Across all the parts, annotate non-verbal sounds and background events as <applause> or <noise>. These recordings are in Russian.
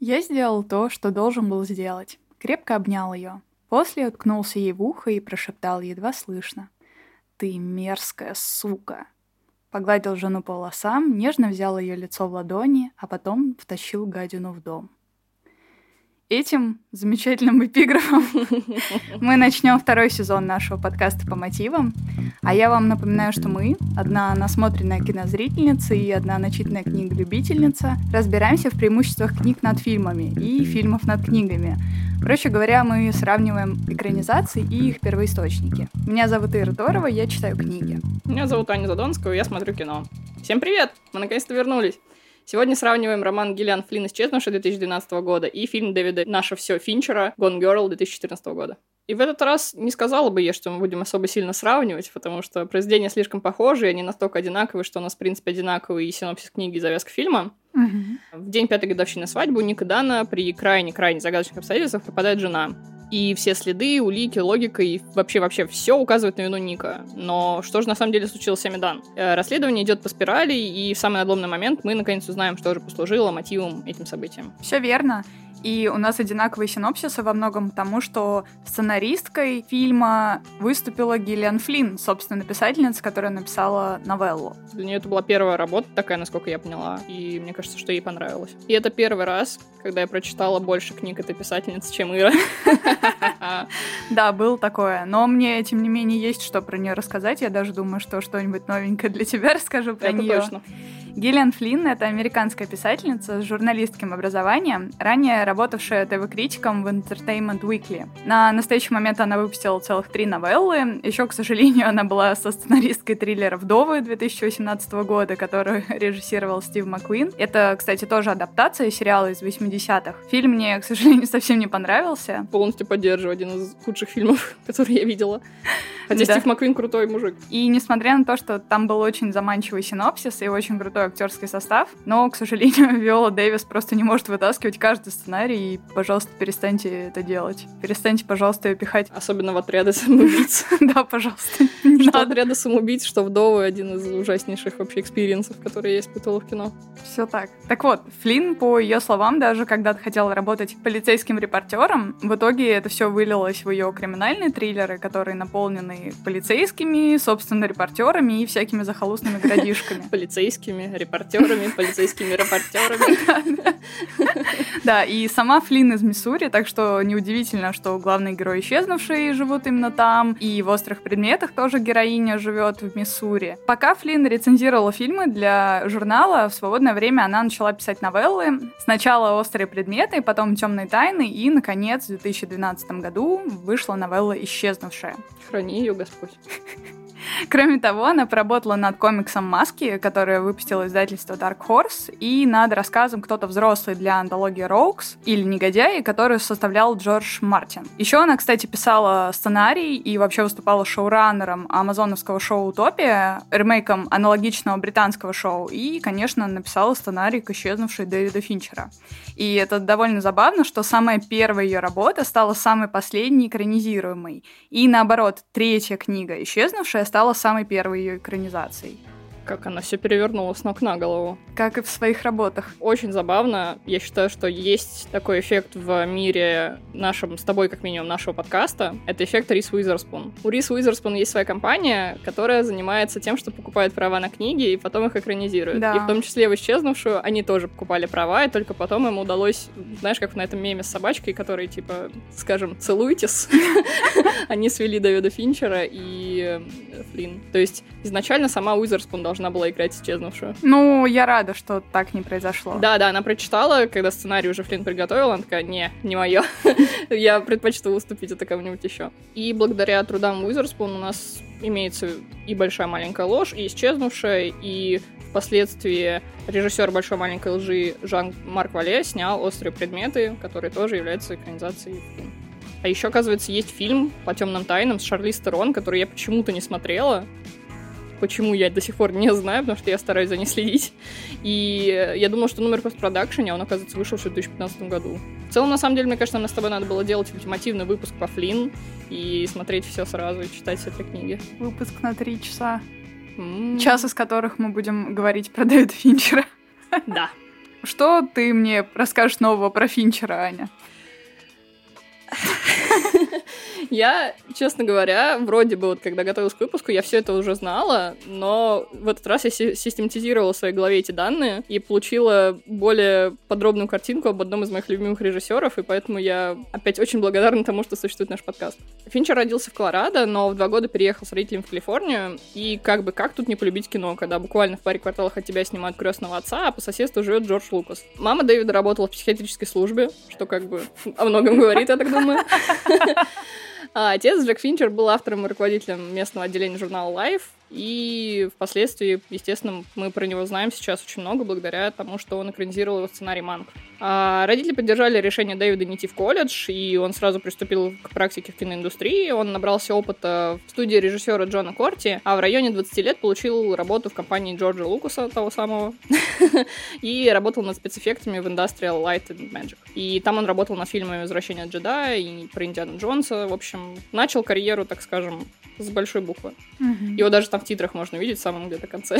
Я сделал то, что должен был сделать. Крепко обнял ее. После уткнулся ей в ухо и прошептал едва слышно. «Ты мерзкая сука!» Погладил жену по волосам, нежно взял ее лицо в ладони, а потом втащил гадину в дом. Этим замечательным эпиграфом <laughs> мы начнем второй сезон нашего подкаста по мотивам. А я вам напоминаю, что мы, одна насмотренная кинозрительница и одна начитанная книголюбительница, разбираемся в преимуществах книг над фильмами и фильмов над книгами. Проще говоря, мы сравниваем экранизации и их первоисточники. Меня зовут Ира Торова, я читаю книги. Меня зовут Аня Задонская, я смотрю кино. Всем привет! Мы наконец-то вернулись. Сегодня сравниваем роман Гиллиан Флинн «Исчезнувший» 2012 года и фильм Дэвида «Наше все» Финчера «Gone Girl» 2014 года. И в этот раз не сказала бы я, что мы будем особо сильно сравнивать, потому что произведения слишком похожи, и они настолько одинаковые, что у нас, в принципе, одинаковый и синопсис книги, и завязка фильма. Угу. В день пятой годовщины свадьбы у Ника Дана при крайне-крайне загадочных обстоятельствах пропадает жена. И все следы, улики, логика и вообще-вообще все указывает на вину Ника. Но что же на самом деле случилось с Амидан? Э, расследование идет по спирали, и в самый надломный момент мы наконец узнаем, что же послужило мотивом этим событиям. Все верно. И у нас одинаковые синопсисы во многом потому, что сценаристкой фильма выступила Гиллиан Флинн, собственно, писательница, которая написала новеллу. Для нее это была первая работа такая, насколько я поняла, и мне кажется, что ей понравилось. И это первый раз, когда я прочитала больше книг этой писательницы, чем Ира. <laughs> Да, было такое. Но мне, тем не менее, есть что про нее рассказать. Я даже думаю, что что-нибудь новенькое для тебя <laughs> расскажу про нее. точно. Гиллиан Флинн — это американская писательница с журналистским образованием, ранее работавшая ТВ-критиком в Entertainment Weekly. На настоящий момент она выпустила целых три новеллы. Еще, к сожалению, она была со сценаристкой триллера «Вдовы» 2018 года, которую <laughs> режиссировал Стив Маккуин. Это, кстати, тоже адаптация сериала из 80-х. Фильм мне, к сожалению, <laughs> совсем не понравился. Полностью поддерживаю. Один из худших фильмов, <laughs> которые я видела. Хотя да. Стив Маккуин крутой мужик. И несмотря на то, что там был очень заманчивый синопсис и очень крутой актерский состав, но, к сожалению, <laughs> Виола Дэвис просто не может вытаскивать каждый сценарий, и, пожалуйста, перестаньте это делать. Перестаньте, пожалуйста, ее пихать. Особенно в отряды самоубийц. <laughs> Да, пожалуйста. Что отряды самоубийц, что вдовы один из ужаснейших вообще experience ов, которые я испытывала в кино. Все так. Так вот, Флинн, по ее словам, даже когда-то хотела работать полицейским репортером, в итоге это все вылилось в ее криминальные триллеры, которые наполнены полицейскими, собственно, репортерами и всякими захолустными городишками. <laughs> Полицейскими, репортерами, полицейскими репортерами. <laughs> Да, и сама Флинн из Миссури, так что неудивительно, что главные герои исчезнувшие живут именно там, и в «Острых предметах» тоже героиня живет в Миссури. Пока Флинн рецензировала фильмы для журнала, в свободное время она начала писать новеллы. Сначала «Острые предметы», потом «Темные тайны», и, наконец, в 2012 году вышла новелла «Исчезнувшая». Храни ее Господь. <laughs> Кроме того, она поработала над комиксом «Маски», которое выпустило издательство Dark Horse, и над рассказом «Кто-то взрослый» для антологии Роукс или «Негодяи», который составлял Джордж Мартин. Еще она, кстати, писала сценарий и вообще выступала шоураннером амазоновского шоу «Утопия», ремейком аналогичного британского шоу, и, конечно, написала сценарий к исчезнувшей Дэвида Финчера. И это довольно забавно, что самая первая ее работа стала самой последней экранизируемой. И наоборот, третья книга «Исчезнувшая» стала самой первой ее экранизацией как она все перевернула с ног на голову. Как и в своих работах. Очень забавно. Я считаю, что есть такой эффект в мире нашем, с тобой как минимум, нашего подкаста. Это эффект Рис Уизерспун. У Рис Уизерспун есть своя компания, которая занимается тем, что покупает права на книги и потом их экранизирует. Да. И в том числе в «Исчезнувшую» они тоже покупали права, и только потом им удалось, знаешь, как на этом меме с собачкой, который, типа, скажем, целуйтесь. <laughs> Они свели Дэвида Финчера и э, Флинн. То есть изначально сама Уизерспун должна была играть исчезнувшую. Ну, я рада, что так не произошло. Да, да, она прочитала, когда сценарий уже Флинн приготовила, она такая, не, не мое. <laughs> Я предпочту уступить это кому-нибудь еще. И благодаря трудам Уизерспун у нас имеется и большая маленькая ложь, и исчезнувшая, и впоследствии режиссер большой маленькой лжи Жан-Марк Вале снял острые предметы, которые тоже являются экранизацией фильма. А еще, оказывается, есть фильм по темным тайнам с Шарли Стерон, который я почему-то не смотрела. Почему я до сих пор не знаю, потому что я стараюсь за ней следить. И я думала, что номер постпродакшене, а он, оказывается, вышел в 2015 году. В целом, на самом деле, мне кажется, нам с тобой надо было делать ультимативный выпуск по Флинн и смотреть все сразу и читать все три книги. Выпуск на три часа. Mm. Час из которых мы будем говорить про Дэвида Финчера. <laughs> Да. Что ты мне расскажешь нового про Финчера, Аня? <laughs> <laughs> Я, честно говоря, вроде бы вот когда готовилась к выпуску, я все это уже знала, но в этот раз я систематизировала в своей голове эти данные и получила более подробную картинку об одном из моих любимых режиссеров, и поэтому я опять очень благодарна тому, что существует наш подкаст. Финчер родился в Колорадо, но в два года переехал с родителями в Калифорнию, и как бы как тут не полюбить кино, когда буквально в паре кварталах от тебя снимают крестного отца, а по соседству живет Джордж Лукас. Мама Дэвида работала в психиатрической службе, что как бы о многом говорит, я так думаю. <laughs> А отец Джек Финчер был автором и руководителем местного отделения журнала Life, и впоследствии, естественно, мы про него знаем сейчас очень много благодаря тому, что он экранизировал его сценарий «Манг». А родители поддержали решение Дэвида не идти в колледж, и он сразу приступил к практике в киноиндустрии. Он набрался опыта в студии режиссера Джона Корти, а в районе 20 лет получил работу в компании Джорджа Лукаса, того самого, <laughs> и работал над спецэффектами в Industrial Light and Magic. И там он работал на фильме «Возвращение джедая» и про Индиана Джонса. В общем, начал карьеру, так скажем, с большой буквы. Его даже там в титрах можно видеть в самом где-то конце.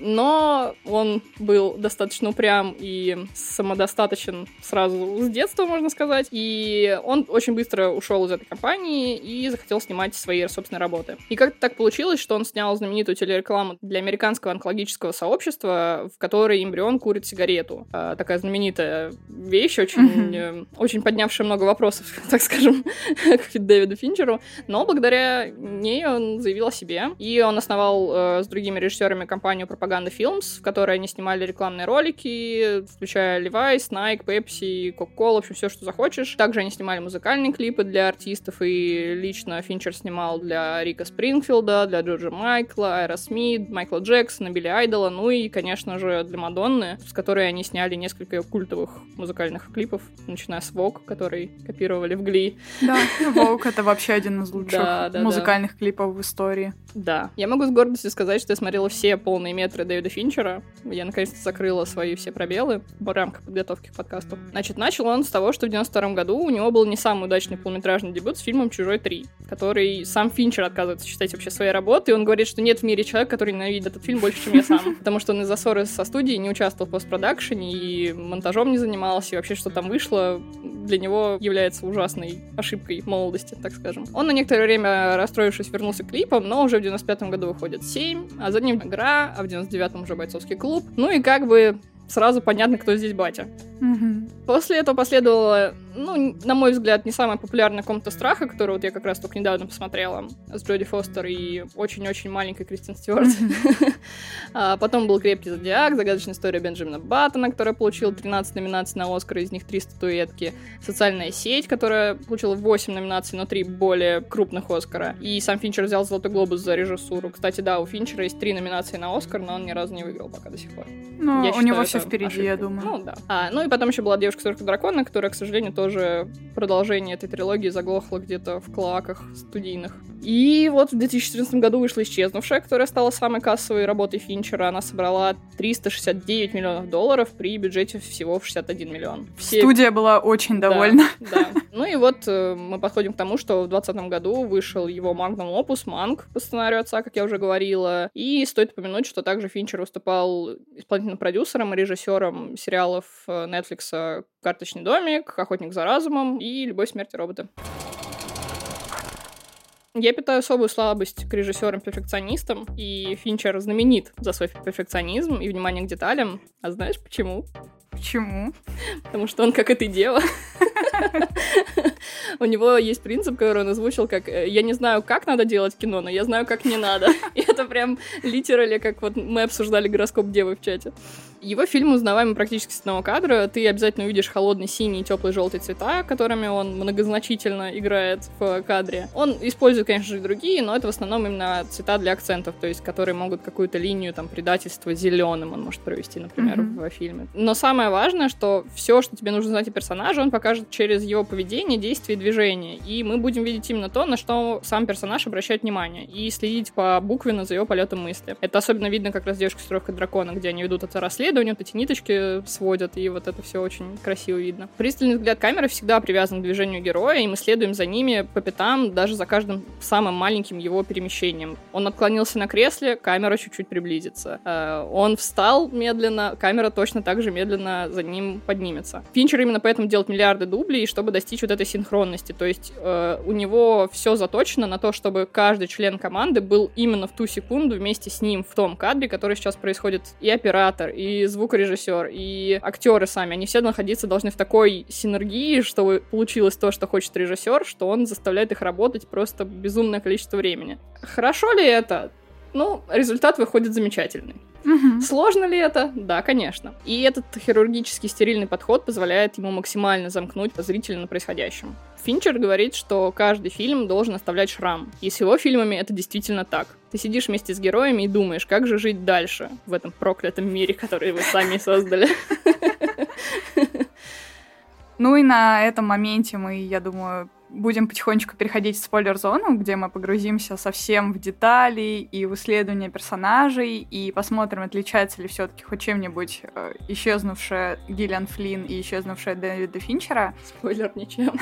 Но он был достаточно упрям и самодостаточен сразу с детства, можно сказать, и он очень быстро ушел из этой компании и захотел снимать свои собственные работы. И как-то так получилось, что он снял знаменитую телерекламу для американского онкологического сообщества, в которой эмбрион курит сигарету. А, такая знаменитая вещь, очень, mm-hmm. очень поднявшая много вопросов, <laughs> так скажем, <laughs> к Дэвиду Финчеру, но благодаря ней он заявил о себе, и он основал э, с другими режиссерами компанию пропаганды Propaganda Films, в которой они снимали рекламные ролики, включая Levi's, Nike, Pepsi, Coca-Cola, в общем, все, что захочешь. Также они снимали музыкальные клипы для артистов, и лично Финчер снимал для Рика Спрингфилда, для Джорджа Майкла, Айра Смит, Майкла Джексона, Билли Айдола, ну и, конечно же, для Мадонны, с которой они сняли несколько культовых музыкальных клипов, начиная с Vogue, который копировали в Гли. Да, Vogue — это вообще один из лучших да, да, музыкальных да. клипов в истории. Да. Я могу с гордостью сказать, что я смотрела все полные метры Оскара Дэвида Финчера. Я наконец-то закрыла свои все пробелы в рамках подготовки к подкасту. Значит, начал он с того, что в 92 году у него был не самый удачный полнометражный дебют с фильмом «Чужой 3», который сам Финчер отказывается считать вообще своей работой, и он говорит, что нет в мире человека, который ненавидит этот фильм больше, чем я сам. <laughs> Потому что он из-за ссоры со студией не участвовал в постпродакшене и монтажом не занимался, и вообще, что там вышло, для него является ужасной ошибкой молодости, так скажем. Он на некоторое время, расстроившись, вернулся к клипам, но уже в 95 году выходит 7, а за ним игра, а в 99-м уже бойцовский клуб. Ну и как бы сразу понятно, кто здесь батя. Угу. После этого последовало, ну, на мой взгляд, не самая популярная комната страха, которую вот я как раз только недавно посмотрела с Джоди Фостер и очень-очень маленькой Кристин Стюарт. <laughs> а, потом был «Крепкий зодиак», «Загадочная история Бенджамина Баттона», которая получила 13 номинаций на Оскар, из них 3 статуэтки. «Социальная сеть», которая получила 8 номинаций, но 3 более крупных Оскара. И сам Финчер взял «Золотой глобус» за режиссуру. Кстати, да, у Финчера есть 3 номинации на Оскар, но он ни разу не выиграл пока до сих пор. Ну, у него все впереди, ошибкой. я думаю. Ну, да. А, ну и потом еще была девушка с дракона, которая, к сожалению, тоже продолжение этой трилогии заглохла где-то в клаках студийных. И вот в 2014 году вышла «Исчезнувшая», которая стала самой кассовой работой Финчера. Она собрала 369 миллионов долларов при бюджете всего в 61 миллион. Все... Студия была очень довольна. Да, да. Ну и вот э, мы подходим к тому, что в 2020 году вышел его магнум опус «Манг» по сценарию отца, как я уже говорила. И стоит упомянуть, что также Финчер выступал исполнительным продюсером и режиссером сериалов э, Netflix «Карточный домик», «Охотник за разумом» и «Любовь, смерть и роботы». Я питаю особую слабость к режиссерам-перфекционистам, и Финчер знаменит за свой перфекционизм и внимание к деталям. А знаешь почему? Почему? Потому что он как это дева. У него есть принцип, который он озвучил, как э, «я не знаю, как надо делать кино, но я знаю, как не надо». И это прям литерали, как вот мы обсуждали гороскоп девы в чате. Его фильм узнаваемый практически с одного кадра. Ты обязательно увидишь холодный синий теплый желтый цвета, которыми он многозначительно играет в кадре. Он использует, конечно же, и другие, но это в основном именно цвета для акцентов, то есть которые могут какую-то линию там предательства зеленым он может провести, например, mm-hmm. в фильме. Но самое важное, что все, что тебе нужно знать о персонаже, он покажет через его поведение, действия и движения. И мы будем видеть именно то, на что сам персонаж обращает внимание, и следить по буквенно за его полетом мысли. Это особенно видно как раз девушка с дракона, где они ведут это расследование, расследование, вот эти ниточки сводят, и вот это все очень красиво видно. Пристальный взгляд камеры всегда привязан к движению героя, и мы следуем за ними по пятам, даже за каждым самым маленьким его перемещением. Он отклонился на кресле, камера чуть-чуть приблизится. Э, он встал медленно, камера точно так же медленно за ним поднимется. Финчер именно поэтому делает миллиарды дублей, чтобы достичь вот этой синхронности. То есть э, у него все заточено на то, чтобы каждый член команды был именно в ту секунду вместе с ним в том кадре, который сейчас происходит. И оператор, и звукорежиссер, и актеры сами. Они все находиться должны в такой синергии, чтобы получилось то, что хочет режиссер, что он заставляет их работать просто безумное количество времени. Хорошо ли это? Ну, результат выходит замечательный. Сложно ли это? Да, конечно. И этот хирургический стерильный подход позволяет ему максимально замкнуть зрителя на происходящем. Финчер говорит, что каждый фильм должен оставлять шрам. И с его фильмами это действительно так. Ты сидишь вместе с героями и думаешь, как же жить дальше в этом проклятом мире, который вы сами создали. Ну и на этом моменте мы, я думаю, будем потихонечку переходить в спойлер-зону, где мы погрузимся совсем в детали и в исследование персонажей, и посмотрим, отличается ли все-таки хоть чем-нибудь э, исчезнувшая Гиллиан Флинн и исчезнувшая Дэвида Финчера. Спойлер ничем.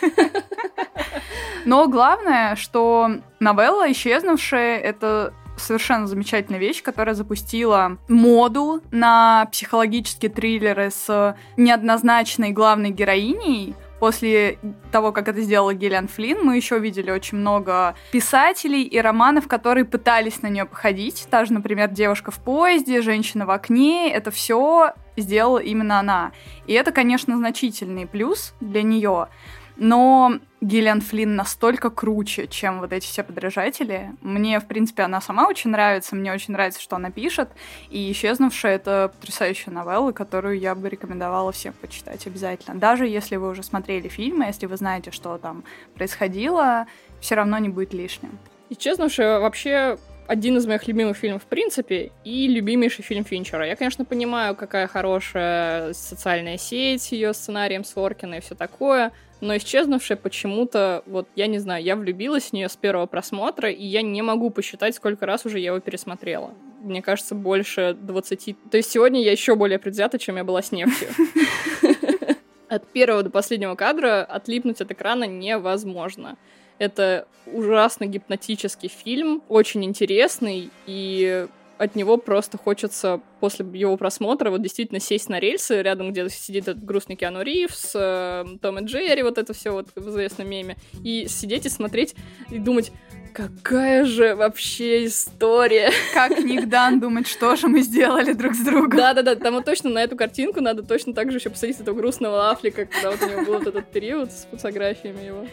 <laughs> Но главное, что новелла «Исчезнувшая» — это совершенно замечательная вещь, которая запустила моду на психологические триллеры с неоднозначной главной героиней. После того, как это сделала Гиллиан Флинн, мы еще видели очень много писателей и романов, которые пытались на нее походить. Та же, например, «Девушка в поезде», «Женщина в окне». Это все сделала именно она. И это, конечно, значительный плюс для нее. Но Гиллиан Флинн настолько круче, чем вот эти все подражатели. Мне, в принципе, она сама очень нравится, мне очень нравится, что она пишет. И «Исчезнувшая» — это потрясающая новелла, которую я бы рекомендовала всем почитать обязательно. Даже если вы уже смотрели фильмы, если вы знаете, что там происходило, все равно не будет лишним. Исчезнувшая вообще один из моих любимых фильмов в принципе и любимейший фильм Финчера. Я, конечно, понимаю, какая хорошая социальная сеть ее сценарием Соркина и все такое, но исчезнувшая почему-то, вот я не знаю, я влюбилась в нее с первого просмотра, и я не могу посчитать, сколько раз уже я его пересмотрела. Мне кажется, больше 20. То есть сегодня я еще более предвзята, чем я была с нефтью. <laughs> От первого до последнего кадра отлипнуть от экрана невозможно. Это ужасно гипнотический фильм, очень интересный, и от него просто хочется после его просмотра вот действительно сесть на рельсы, рядом где сидит этот грустный Киану Ривз, э, Том и Джерри, вот это все вот в известном меме, и сидеть и смотреть и думать, какая же вообще история. Как Ник Дан думать, что же мы сделали друг с другом. Да-да-да, там вот точно на эту картинку надо точно так же еще посадить этого грустного Афлика, когда вот у него был вот этот период с фотографиями его.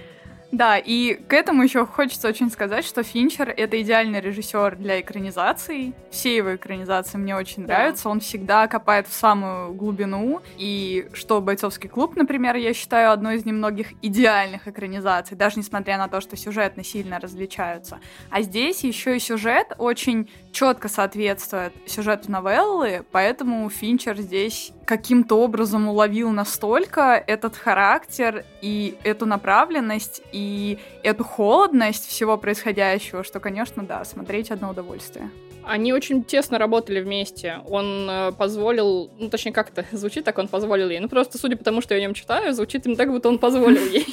Да, и к этому еще хочется очень сказать, что Финчер — это идеальный режиссер для экранизаций. Все его экранизации мне очень Да. нравятся. Он всегда копает в самую глубину. И что «Бойцовский клуб», например, я считаю одной из немногих идеальных экранизаций, даже несмотря на то, что сюжетно сильно различаются. А здесь еще и сюжет очень четко соответствует сюжету новеллы, поэтому Финчер здесь каким-то образом уловил настолько этот характер и эту направленность и эту холодность всего происходящего, что, конечно, да, смотреть одно удовольствие. Они очень тесно работали вместе. Он э, позволил, ну точнее как это <laughs> звучит, так он позволил ей. Ну просто судя по тому, что я о нем читаю, звучит им так, будто он позволил ей.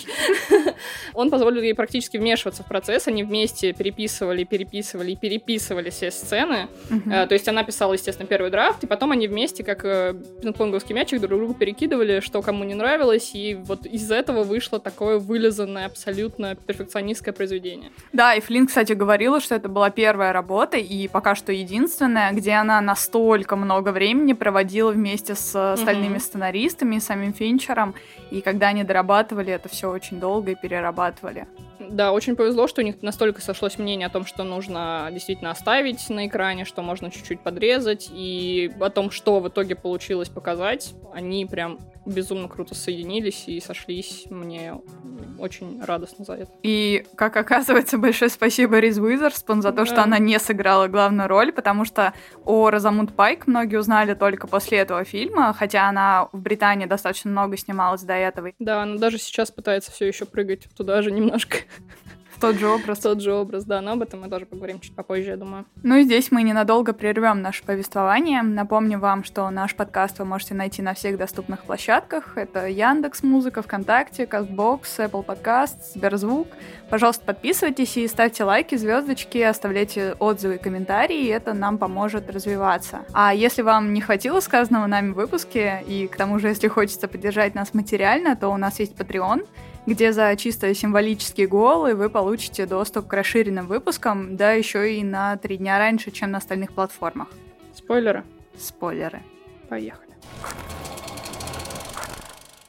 <laughs> Он позволил ей практически вмешиваться в процесс. Они вместе переписывали, переписывали и переписывали все сцены. Э, То есть она писала, естественно, первый драфт, и потом они вместе, как э, пинг-понговский мячик, друг другу перекидывали, что кому не нравилось, и вот из этого вышло такое вылизанное, абсолютно перфекционистское произведение. Да, и Флинн, кстати, говорила, что это была первая работа, и пока что единственная, где она настолько много времени проводила вместе с э, остальными Мгм. сценаристами, и самим Финчером, и когда они дорабатывали это все очень долго и перерабатывали. Да, очень повезло, что у них настолько сошлось мнение о том, что нужно действительно оставить на экране, что можно чуть-чуть подрезать, и о том, что в итоге получилось показать. Они прям безумно круто соединились и сошлись. Мне очень радостно за это. И, как оказывается, большое спасибо Риз Уизерспун за то, что Да. она не сыграла главную роль, потому что о Розамунд Пайк многие узнали только после этого фильма, хотя она в Британии достаточно много снималась до этого. Да, она даже сейчас пытается все еще прыгать туда же немножко. <laughs> Тот же образ. Тот же образ, да, но об этом мы тоже поговорим чуть попозже, я думаю. Ну и здесь мы ненадолго прервем наше повествование. Напомню вам, что наш подкаст вы можете найти на всех доступных площадках. Это Яндекс Музыка, ВКонтакте, Кастбокс, Apple Podcast, Сберзвук. Пожалуйста, подписывайтесь и ставьте лайки, звездочки, оставляйте отзывы и комментарии, это нам поможет развиваться. А если вам не хватило сказанного нами в выпуске, и к тому же, если хочется поддержать нас материально, то у нас есть Patreon, где за чисто символические голы вы получите доступ к расширенным выпускам, да еще и на три дня раньше, чем на остальных платформах. Спойлеры? Спойлеры. Поехали.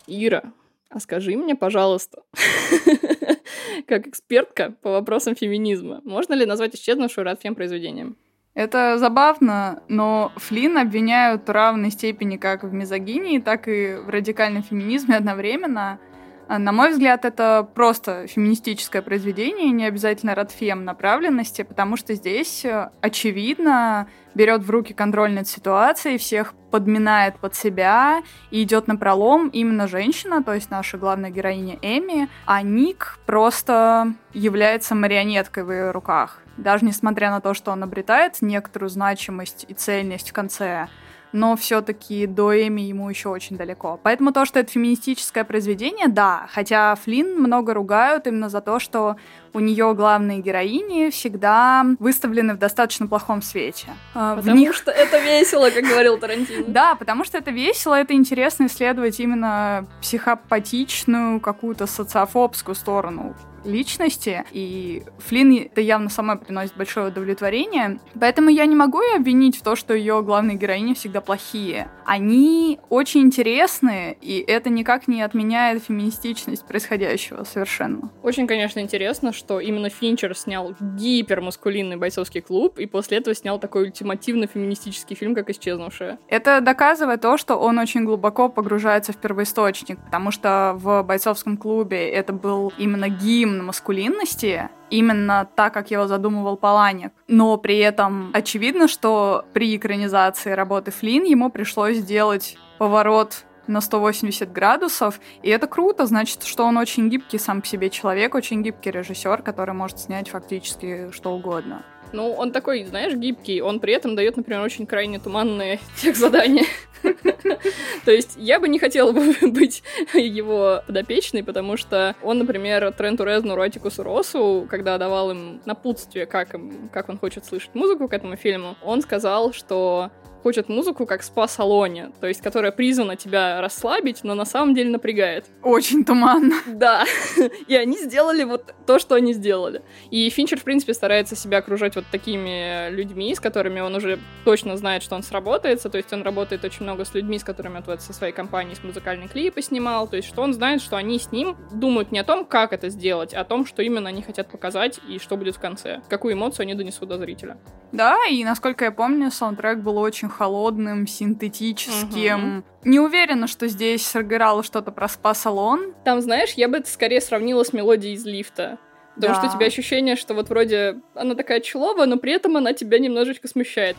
Ира, а скажи мне, пожалуйста, <laughs> как экспертка по вопросам феминизма, можно ли назвать исчезнувшую Радфем произведением? Это забавно, но Флинн обвиняют в равной степени как в мизогинии, так и в радикальном феминизме одновременно – на мой взгляд, это просто феминистическое произведение, не обязательно радфем направленности, потому что здесь, э, очевидно, берет в руки контроль над ситуацией, всех подминает под себя и идет на пролом именно женщина, то есть наша главная героиня Эми, а Ник просто является марионеткой в ее руках. Даже несмотря на то, что он обретает некоторую значимость и цельность в конце, но все-таки до Эми ему еще очень далеко. Поэтому то, что это феминистическое произведение, да, хотя Флинн много ругают именно за то, что у нее главные героини всегда выставлены в достаточно плохом свете. А, потому в них... что это весело, как говорил Тарантино. <laughs> Да, потому что это весело, это интересно исследовать именно психопатичную, какую-то социофобскую сторону личности, и Флинн это явно сама приносит большое удовлетворение. Поэтому я не могу ее обвинить в том, что ее главные героини всегда плохие. Они очень интересные, и это никак не отменяет феминистичность происходящего совершенно. Очень, конечно, интересно, что именно Финчер снял гипермаскулинный бойцовский клуб, и после этого снял такой ультимативно феминистический фильм, как «Исчезнувшая». Это доказывает то, что он очень глубоко погружается в первоисточник, потому что в бойцовском клубе это был именно гимн гимн маскулинности, именно так, как его задумывал Паланик. Но при этом очевидно, что при экранизации работы Флинн ему пришлось сделать поворот на 180 градусов, и это круто, значит, что он очень гибкий сам по себе человек, очень гибкий режиссер, который может снять фактически что угодно. Ну, он такой, знаешь, гибкий, он при этом дает, например, очень крайне туманные <laughs> тех задания. <laughs> То есть я бы не хотела бы <laughs> быть его подопечной, потому что он, например, Тренту Резнуру, Ротикусу Росу, когда давал им напутствие, как, им, как он хочет слышать музыку к этому фильму, он сказал, что хочет музыку как спа-салоне, то есть которая призвана тебя расслабить, но на самом деле напрягает. Очень туманно. Да. <laughs> И они сделали вот то, что они сделали. И Финчер, в принципе, старается себя окружать вот такими людьми, с которыми он уже точно знает, что он сработается, то есть он работает очень много с людьми, с которыми он вот со своей компанией с музыкальные клипы снимал, то есть что он знает, что они с ним думают не о том, как это сделать, а о том, что именно они хотят показать и что будет в конце, какую эмоцию они донесут до зрителя. Да, и насколько я помню, саундтрек был очень холодным, синтетическим. Угу. Не уверена, что здесь сыграло что-то про спа-салон. Там, знаешь, я бы это скорее сравнила с мелодией из лифта. Потому да. что у тебя ощущение, что вот вроде она такая человая, но при этом она тебя немножечко смущает.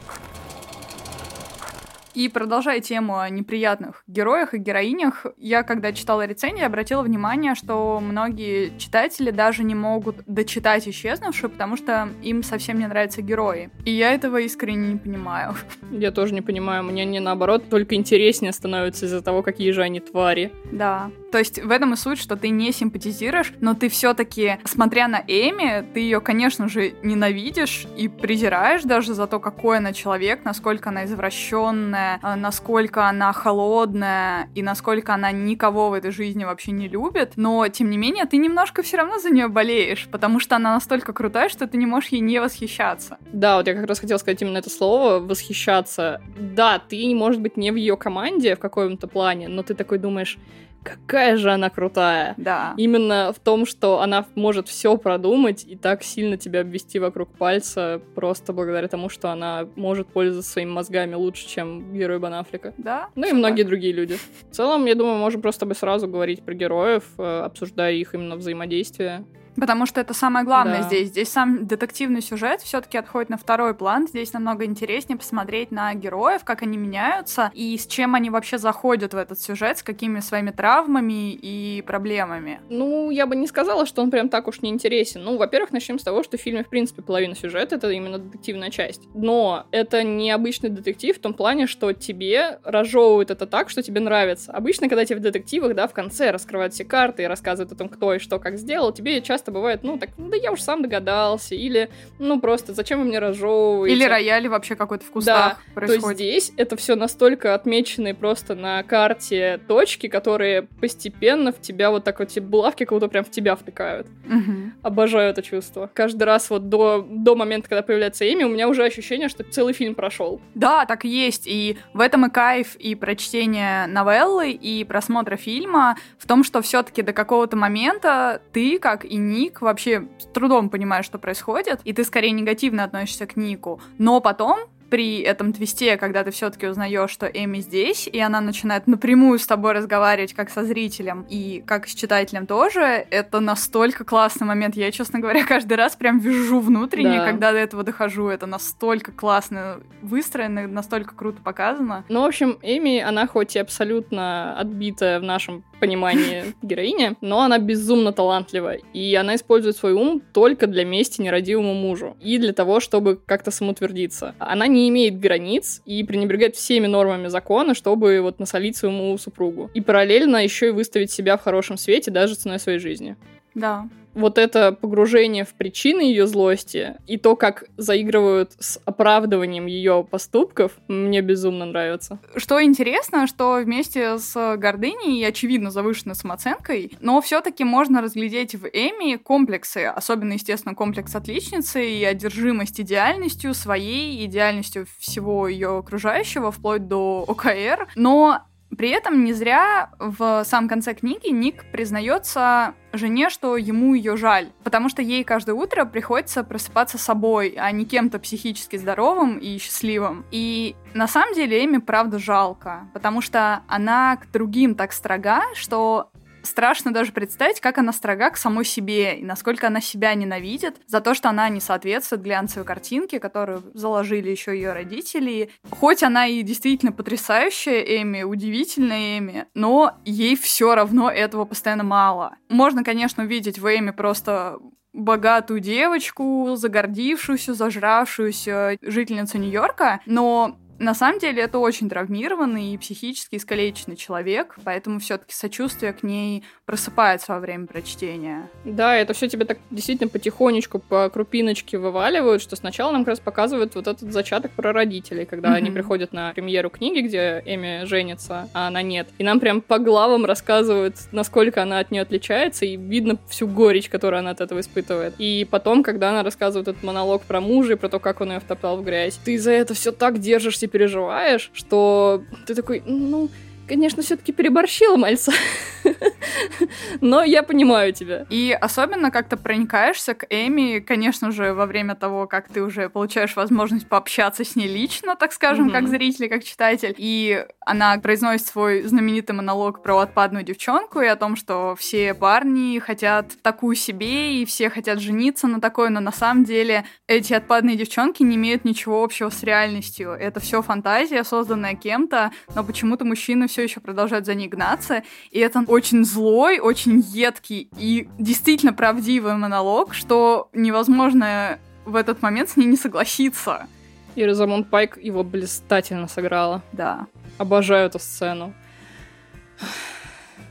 И продолжая тему о неприятных героях и героинях, я, когда читала рецензии, обратила внимание, что многие читатели даже не могут дочитать исчезнувшую, потому что им совсем не нравятся герои. И я этого искренне не понимаю. Я тоже не понимаю. Мне не наоборот, только интереснее становится из-за того, какие же они твари. Да. То есть в этом и суть, что ты не симпатизируешь, но ты все-таки, смотря на Эми, ты ее, конечно же, ненавидишь и презираешь даже за то, какой она человек, насколько она извращенная, а, насколько она холодная и насколько она никого в этой жизни вообще не любит. Но, тем не менее, ты немножко все равно за нее болеешь, потому что она настолько крутая, что ты не можешь ей не восхищаться. Да, вот я как раз хотела сказать именно это слово восхищаться. Да, ты, может быть, не в ее команде в каком-то плане, но ты такой думаешь, какая же она крутая. Да. Именно в том, что она может все продумать и так сильно тебя обвести вокруг пальца, просто благодаря тому, что она может пользоваться своими мозгами лучше, чем герой Банафлика. Да. Ну и многие так. другие люди. В целом, я думаю, можем просто бы сразу говорить про героев, э, обсуждая их именно взаимодействие. Потому что это самое главное Да. здесь. Здесь сам детективный сюжет все-таки отходит на второй план. Здесь намного интереснее посмотреть на героев, как они меняются и с чем они вообще заходят в этот сюжет, с какими своими травмами и проблемами. Ну, я бы не сказала, что он прям так уж не интересен. Ну, во-первых, начнем с того, что в фильме, в принципе, половина сюжета — это именно детективная часть. Но это не обычный детектив в том плане, что тебе разжевывают это так, что тебе нравится. Обычно, когда тебе в детективах, да, в конце раскрывают все карты и рассказывают о том, кто и что как сделал, тебе часто бывает, ну, так, да я уж сам догадался, или, ну, просто, зачем вы мне разжевываете? Или рояль вообще какой-то в кустах То есть происходит. здесь это все настолько отмеченные просто на карте точки, которые постепенно в тебя вот так вот эти булавки будто прям в тебя втыкают. Мгм. Обожаю это чувство. Каждый раз вот до, до момента, когда появляется Эми, у меня уже ощущение, что целый фильм прошел. Да, так и есть. И в этом и кайф и прочтения новеллы, и просмотра фильма в том, что все-таки до какого-то момента ты, как и Ник, вообще с трудом понимаешь, что происходит, и ты скорее негативно относишься к Нику. Но потом при этом твисте, когда ты все-таки узнаешь, что Эми здесь, и она начинает напрямую с тобой разговаривать как со зрителем и как с читателем тоже, это настолько классный момент. Я, честно говоря, каждый раз прям вижу внутренне, Да. когда до этого дохожу. Это настолько классно выстроено, настолько круто показано. Ну, в общем, Эми, она хоть и абсолютно отбитая в нашем понимании <laughs> героиня, но она безумно талантлива, и она использует свой ум только для мести нерадивому мужу и для того, чтобы как-то самоутвердиться. Она не имеет границ и пренебрегает всеми нормами закона, чтобы вот насолить своему супругу. И параллельно еще и выставить себя в хорошем свете даже ценой своей жизни. Да. Вот это погружение в причины ее злости и то, как заигрывают с оправдыванием ее поступков, мне безумно нравится. Что интересно, что вместе с гордыней и, очевидно, завышенной самооценкой, но все-таки можно разглядеть в Эми комплексы, особенно, естественно, комплекс отличницы и одержимость идеальностью своей, идеальностью всего ее окружающего, вплоть до ОКР. Но при этом не зря в самом конце книги Ник признается жене, что ему ее жаль, потому что ей каждое утро приходится просыпаться собой, а не кем-то психически здоровым и счастливым. И на самом деле Эми правда жалко, потому что она к другим так строга, что страшно даже представить, как она строга к самой себе и насколько она себя ненавидит за то, что она не соответствует глянцевой картинке, которую заложили еще ее родители. Хоть она и действительно потрясающая Эми, удивительная Эми, но ей все равно этого постоянно мало. Можно, конечно, увидеть в Эми просто богатую девочку, загордившуюся, зажравшуюся жительницу Нью-Йорка, но на самом деле это очень травмированный и психически искалеченный человек, поэтому все-таки сочувствие к ней просыпается во время прочтения. Да, это все тебе так действительно потихонечку по крупиночке вываливают, что сначала нам как раз показывают вот этот зачаток про родителей, когда Мгм. они приходят на премьеру книги, где Эми женится, а она нет. И нам прям по главам рассказывают, насколько она от нее отличается, и видно всю горечь, которую она от этого испытывает. И потом, когда она рассказывает этот монолог про мужа и про то, как он ее втоптал в грязь, ты за это все так держишься переживаешь, что ты такой, ну, конечно, все-таки переборщила мальца. <laughs> Но я понимаю тебя. И особенно как-то проникаешься к Эми, конечно же, во время того, как ты уже получаешь возможность пообщаться с ней лично, так скажем, Мгм. как зритель, как читатель. И она произносит свой знаменитый монолог про отпадную девчонку и о том, что все парни хотят такую себе, и все хотят жениться на такой, но на самом деле эти отпадные девчонки не имеют ничего общего с реальностью. Это все фантазия, созданная кем-то, но почему-то мужчины все еще продолжают за ней гнаться. И это очень злой, очень едкий и действительно правдивый монолог, что невозможно в этот момент с ней не согласиться. И Розамонд Пайк его блистательно сыграла. Да. Обожаю эту сцену.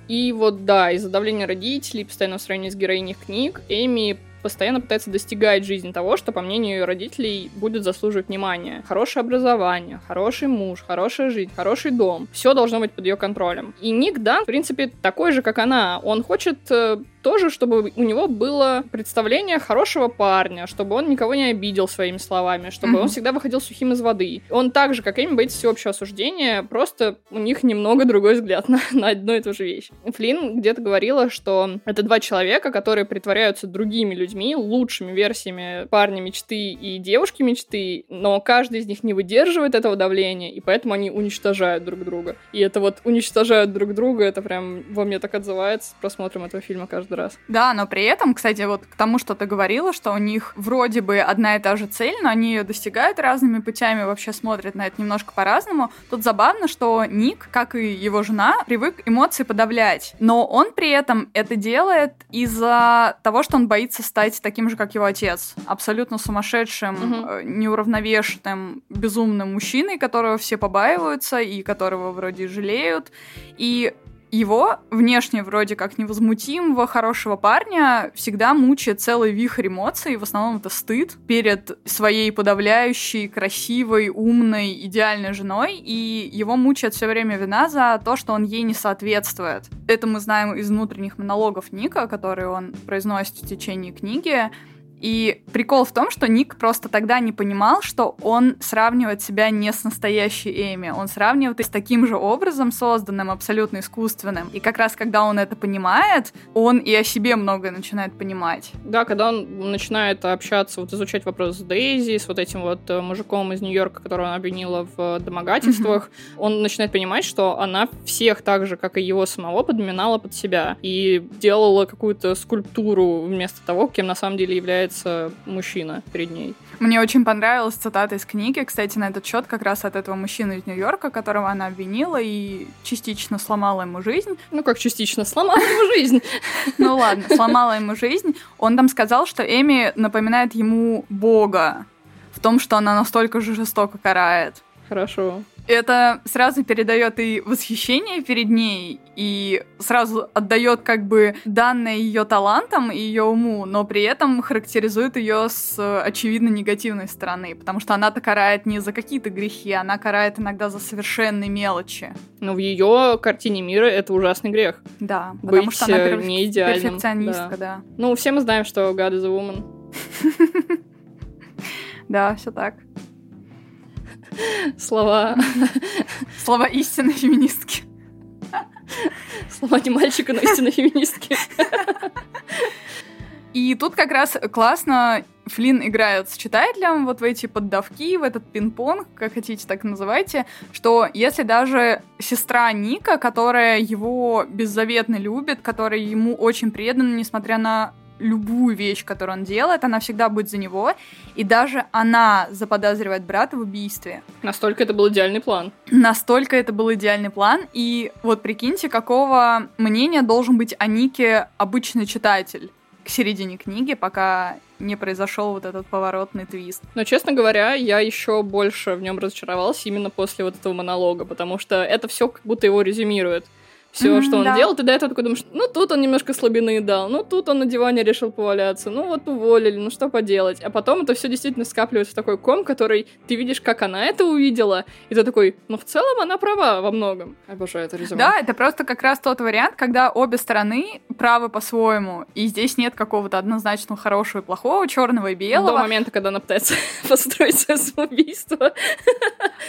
И вот да, из-за давления родителей, постоянного сравнения с героиней книг, Эми постоянно пытается достигать жизни того, что, по мнению ее родителей, будет заслуживать внимания. Хорошее образование, хороший муж, хорошая жизнь, хороший дом. Все должно быть под ее контролем. И Ник Дан, в принципе, такой же, как она. Он хочет э, тоже, чтобы у него было представление хорошего парня, чтобы он никого не обидел своими словами, чтобы Мгм. он всегда выходил сухим из воды. Он так же, как Эми, боится всеобщего осуждения, просто у них немного другой взгляд <laughs> на, на одну и ту же вещь. Флинн где-то говорила, что это два человека, которые притворяются другими людьми, лучшими версиями парня мечты и девушки мечты, но каждый из них не выдерживает этого давления, и поэтому они уничтожают друг друга. И это вот уничтожают друг друга, это прям во мне так отзывается с просмотром этого фильма каждый каждый раз. Да, но при этом, кстати, вот к тому, что ты говорила, что у них вроде бы одна и та же цель, но они ее достигают разными путями, вообще смотрят на это немножко по-разному. Тут забавно, что Ник, как и его жена, привык эмоции подавлять. Но он при этом это делает из-за того, что он боится стать таким же, как его отец. Абсолютно сумасшедшим, угу. неуравновешенным, безумным мужчиной, которого все побаиваются и которого вроде жалеют. И его внешне вроде как невозмутимого, хорошего парня всегда мучает целый вихрь эмоций, в основном это стыд перед своей подавляющей, красивой, умной, идеальной женой, и его мучает все время вина за то, что он ей не соответствует. Это мы знаем из внутренних монологов Ника, которые он произносит в течение книги, и прикол в том, что Ник просто тогда не понимал, что он сравнивает себя не с настоящей Эми, он сравнивает с таким же образом, созданным абсолютно искусственным. И как раз когда он это понимает, он и о себе многое начинает понимать. Да, когда он начинает общаться, вот изучать вопрос с Дейзи, с вот этим вот э, мужиком из Нью-Йорка, которого она обвинила в домогательствах, mm-hmm. он начинает понимать, что она всех так же, как и его самого, подминала под себя и делала какую-то скульптуру вместо того, кем на самом деле является появляется мужчина перед ней. Мне очень понравилась цитата из книги, кстати, на этот счет как раз от этого мужчины из Нью-Йорка, которого она обвинила и частично сломала ему жизнь. Ну как частично? Сломала ему жизнь. Ну ладно, сломала ему жизнь. Он там сказал, что Эми напоминает ему Бога в том, что она настолько же жестоко карает. Хорошо это сразу передает и восхищение перед ней, и сразу отдает как бы данное ее талантам и ее уму, но при этом характеризует ее с очевидно негативной стороны, потому что она-то карает не за какие-то грехи, она карает иногда за совершенные мелочи. Но в ее картине мира это ужасный грех. Да, Быть потому что она э, перф... не идеальным. перфекционистка, да. да. Ну, все мы знаем, что God is a woman. <laughs> Да, все так. Слова. Слова истинной феминистки. Слова не мальчика, но истинной феминистки. И тут как раз классно Флин играет с читателем вот в эти поддавки, в этот пинг-понг, как хотите, так называйте, что если даже сестра Ника, которая его беззаветно любит, которая ему очень предана, несмотря на любую вещь, которую он делает, она всегда будет за него. И даже она заподозривает брата в убийстве. Настолько это был идеальный план. Настолько это был идеальный план. И вот прикиньте, какого мнения должен быть о Нике обычный читатель к середине книги, пока не произошел вот этот поворотный твист. Но, честно говоря, я еще больше в нем разочаровалась именно после вот этого монолога, потому что это все как будто его резюмирует все, mm-hmm, что он да. делал, ты до этого такой думаешь, ну тут он немножко слабины дал, ну тут он на диване решил поваляться, ну вот уволили, ну что поделать. А потом это все действительно скапливается в такой ком, который ты видишь, как она это увидела, и ты такой, ну в целом она права во многом. Обожаю это резюме. Да, это просто как раз тот вариант, когда обе стороны правы по-своему, и здесь нет какого-то однозначного хорошего и плохого, черного и белого. До момента, когда она пытается <laughs> построить свое самоубийство.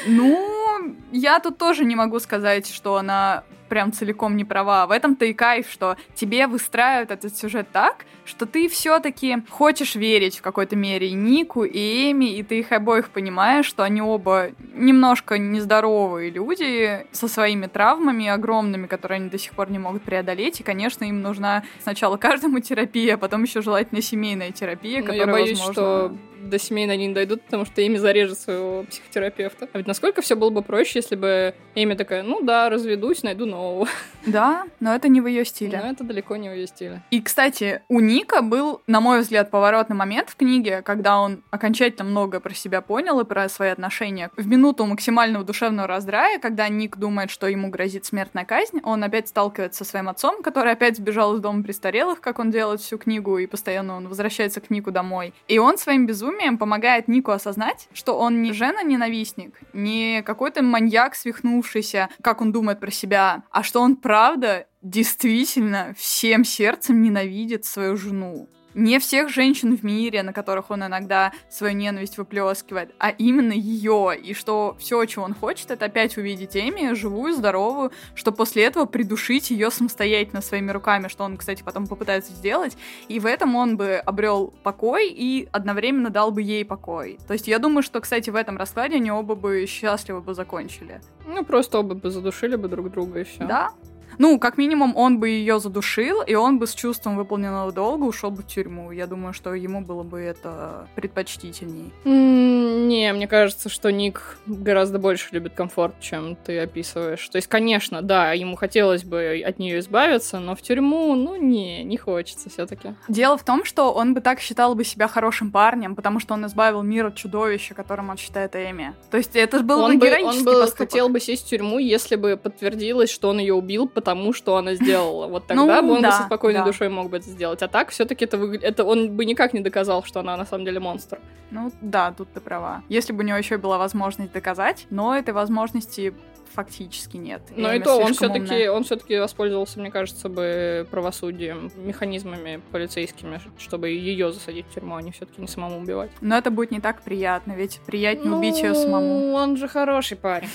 Ну, я тут тоже не могу сказать, что она прям целиком не права. В этом-то и кайф, что тебе выстраивают этот сюжет так, что ты все-таки хочешь верить в какой-то мере и Нику, и Эми, и ты их обоих понимаешь, что они оба немножко нездоровые люди со своими травмами огромными, которые они до сих пор не могут преодолеть, и, конечно, им нужна сначала каждому терапия, а потом еще желательно семейная терапия, Но которая, я боюсь, возможно... что до семейной они не дойдут, потому что Эми зарежет своего психотерапевта. А ведь насколько все было бы проще, если бы Эми такая, ну да, разведусь, найду нового. Да, но это не в ее стиле. Но это далеко не в ее стиле. И, кстати, у Ника был, на мой взгляд, поворотный момент в книге, когда он окончательно много про себя понял и про свои отношения. В минуту максимального душевного раздрая, когда Ник думает, что ему грозит смертная казнь, он опять сталкивается со своим отцом, который опять сбежал из дома престарелых, как он делает всю книгу, и постоянно он возвращается к Нику домой. И он своим безумием безумием помогает Нику осознать, что он не жена-ненавистник, не какой-то маньяк свихнувшийся, как он думает про себя, а что он правда действительно всем сердцем ненавидит свою жену не всех женщин в мире, на которых он иногда свою ненависть выплескивает, а именно ее. И что все, чего он хочет, это опять увидеть Эми, живую, здоровую, что после этого придушить ее самостоятельно своими руками, что он, кстати, потом попытается сделать. И в этом он бы обрел покой и одновременно дал бы ей покой. То есть я думаю, что, кстати, в этом раскладе они оба бы счастливо бы закончили. Ну, просто оба бы задушили бы друг друга и все. Да, Ну, как минимум, он бы ее задушил, и он бы с чувством выполненного долга ушел бы в тюрьму. Я думаю, что ему было бы это предпочтительней. Не, мне кажется, что Ник гораздо больше любит комфорт, чем ты описываешь. То есть, конечно, да, ему хотелось бы от нее избавиться, но в тюрьму, ну, не, не хочется все-таки. Дело в том, что он бы так считал бы себя хорошим парнем, потому что он избавил мир от чудовища, которым он считает Эми. То есть это был он бы героический Он бы поступок. хотел бы сесть в тюрьму, если бы подтвердилось, что он ее убил, потому что она сделала. Вот тогда Ну, бы он да, бы со спокойной да. душой мог бы это сделать. А так все-таки это выглядит... Это он бы никак не доказал, что она на самом деле монстр. Ну да, тут ты права. Если бы у него еще была возможность доказать, но этой возможности фактически нет. Но и то он все-таки он все-таки воспользовался, мне кажется, бы правосудием, механизмами полицейскими, чтобы ее засадить в тюрьму, а не все-таки не самому убивать. Но это будет не так приятно, ведь приятнее убить ее самому. Ну, он же хороший парень.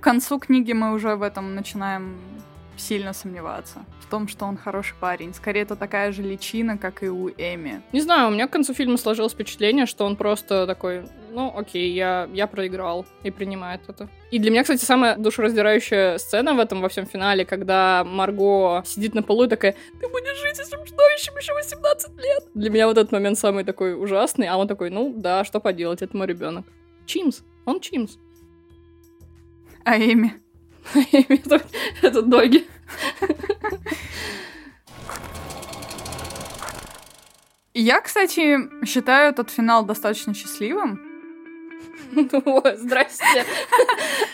К концу книги мы уже в этом начинаем сильно сомневаться. В том, что он хороший парень. Скорее, это такая же личина, как и у Эми. Не знаю, у меня к концу фильма сложилось впечатление, что он просто такой, ну, окей, я, я проиграл, и принимает это. И для меня, кстати, самая душераздирающая сцена в этом во всем финале, когда Марго сидит на полу и такая, ты будешь жить с этим чудовищем еще 18 лет. Для меня вот этот момент самый такой ужасный, а он такой, ну, да, что поделать, это мой ребенок. Чимс, он Чимс. А Эми? Это, это доги. Я, кстати, считаю этот финал достаточно счастливым, <laughs> Ой, Здрасте.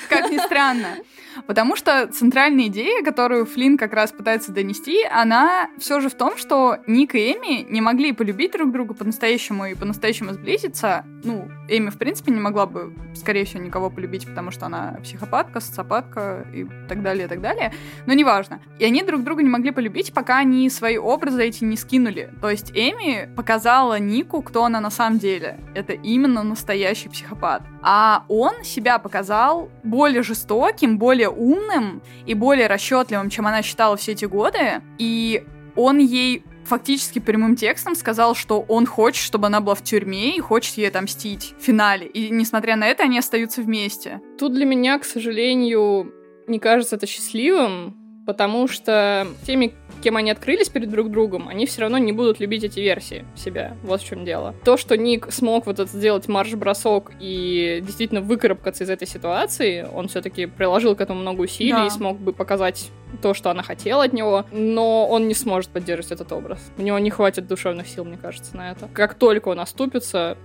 как ни странно. Потому что центральная идея, которую Флинн как раз пытается донести, она все же в том, что Ник и Эми не могли полюбить друг друга по-настоящему и по-настоящему сблизиться. Ну, Эми, в принципе, не могла бы, скорее всего, никого полюбить, потому что она психопатка, социопатка и так далее, и так далее. Но неважно. И они друг друга не могли полюбить, пока они свои образы эти не скинули. То есть Эми показала Нику, кто она на самом деле. Это именно настоящий психопат. А он себя показал более жестоким, более умным и более расчетливым, чем она считала все эти годы. И он ей фактически прямым текстом сказал, что он хочет, чтобы она была в тюрьме и хочет ей отомстить в финале. И несмотря на это, они остаются вместе. Тут для меня, к сожалению, не кажется это счастливым, потому что теми, кем они открылись перед друг другом, они все равно не будут любить эти версии себя. Вот в чем дело. То, что Ник смог вот это сделать марш-бросок и действительно выкарабкаться из этой ситуации, он все-таки приложил к этому много усилий Да. и смог бы показать то, что она хотела от него, но он не сможет поддерживать этот образ. У него не хватит душевных сил, мне кажется, на это. Как только он оступится,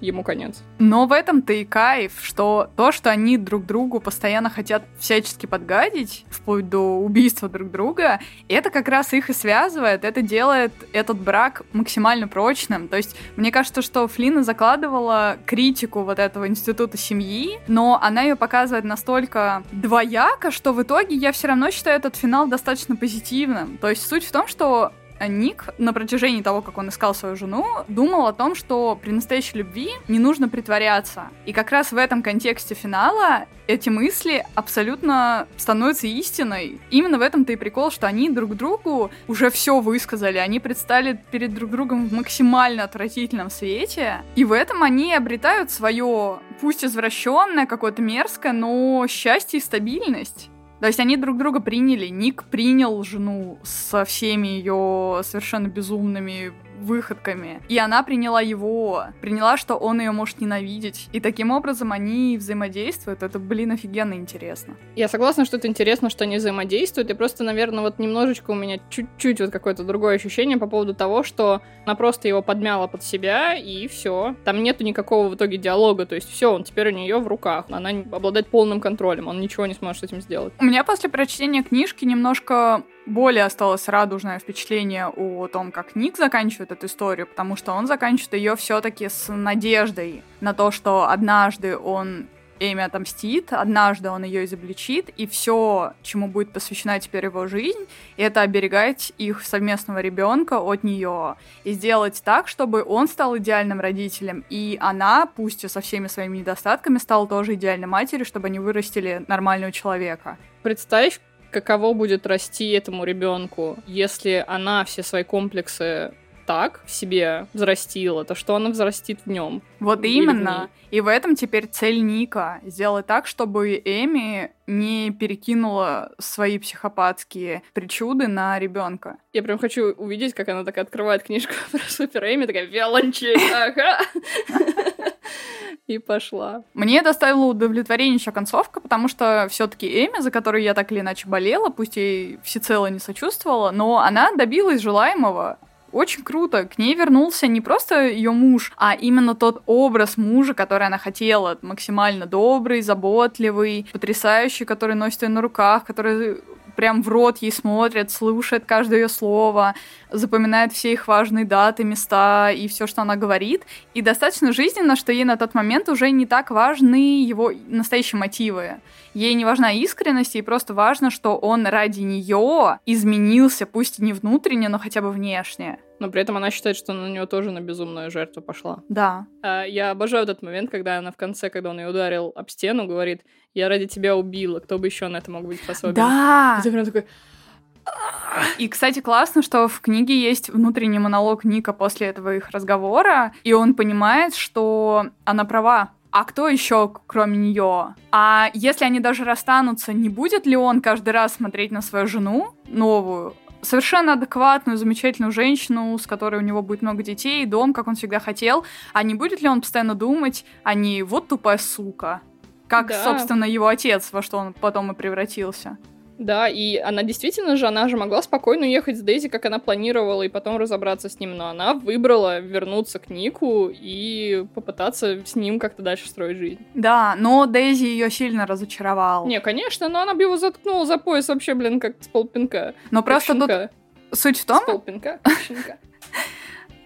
ему конец. Но в этом-то и кайф, что то, что они друг другу постоянно хотят всячески подгадить, вплоть до убийства друг друга, это как раз их и связывает, это делает этот брак максимально прочным. То есть, мне кажется, что Флина закладывала критику вот этого института семьи, но она ее показывает настолько двояко, что в итоге я все равно считаю этот финал достаточно позитивным. То есть, суть в том, что Ник на протяжении того, как он искал свою жену, думал о том, что при настоящей любви не нужно притворяться. И как раз в этом контексте финала эти мысли абсолютно становятся истиной. Именно в этом-то и прикол, что они друг другу уже все высказали, они предстали перед друг другом в максимально отвратительном свете, и в этом они обретают свое, пусть извращенное, какое-то мерзкое, но счастье и стабильность. То есть они друг друга приняли. Ник принял жену со всеми ее совершенно безумными выходками. И она приняла его, приняла, что он ее может ненавидеть. И таким образом они взаимодействуют. Это, блин, офигенно интересно. Я согласна, что это интересно, что они взаимодействуют, и просто, наверное, вот немножечко у меня чуть-чуть вот какое-то другое ощущение по поводу того, что она просто его подмяла под себя, и все. Там нету никакого в итоге диалога, то есть все, он теперь у нее в руках, она обладает полным контролем, он ничего не сможет с этим сделать. У меня после прочтения книжки немножко более осталось радужное впечатление о том, как Ник заканчивает эту историю, потому что он заканчивает ее все-таки с надеждой на то, что однажды он Эми отомстит, однажды он ее изобличит, и все, чему будет посвящена теперь его жизнь, это оберегать их совместного ребенка от нее и сделать так, чтобы он стал идеальным родителем, и она, пусть и со всеми своими недостатками, стала тоже идеальной матерью, чтобы они вырастили нормального человека. Представь, каково будет расти этому ребенку, если она все свои комплексы так в себе взрастила, то что она взрастит в нем. Вот именно. И в этом теперь цель Ника. Сделать так, чтобы Эми не перекинула свои психопатские причуды на ребенка. Я прям хочу увидеть, как она так открывает книжку <laughs> про Супер Эми, такая виолончель, ага. И пошла. Мне доставила удовлетворение еще концовка, потому что все-таки Эми, за которую я так или иначе болела, пусть и всецело не сочувствовала, но она добилась желаемого очень круто. К ней вернулся не просто ее муж, а именно тот образ мужа, который она хотела. Максимально добрый, заботливый, потрясающий, который носит ее на руках, который прям в рот ей смотрит, слушает каждое ее слово, запоминает все их важные даты, места и все, что она говорит. И достаточно жизненно, что ей на тот момент уже не так важны его настоящие мотивы. Ей не важна искренность, ей просто важно, что он ради нее изменился, пусть не внутренне, но хотя бы внешне. Но при этом она считает, что на нее тоже на безумную жертву пошла. Да. А, я обожаю этот момент, когда она в конце, когда он ее ударил об стену, говорит, я ради тебя убила, кто бы еще на это мог быть способен. Да! И ты прям такой... И, кстати, классно, что в книге есть внутренний монолог Ника после этого их разговора, и он понимает, что она права, а кто еще, кроме нее? А если они даже расстанутся, не будет ли он каждый раз смотреть на свою жену новую, совершенно адекватную, замечательную женщину, с которой у него будет много детей, дом, как он всегда хотел, а не будет ли он постоянно думать, а не вот тупая сука, как, Да. собственно, его отец, во что он потом и превратился. Да, и она действительно же, она же могла спокойно уехать с Дейзи, как она планировала, и потом разобраться с ним, но она выбрала вернуться к Нику и попытаться с ним как-то дальше строить жизнь. Да, но Дейзи ее сильно разочаровал. Не, конечно, но она бы его заткнула за пояс вообще, блин, как с полпинка. но Как просто тут суть в С том, полпинка, как щенка.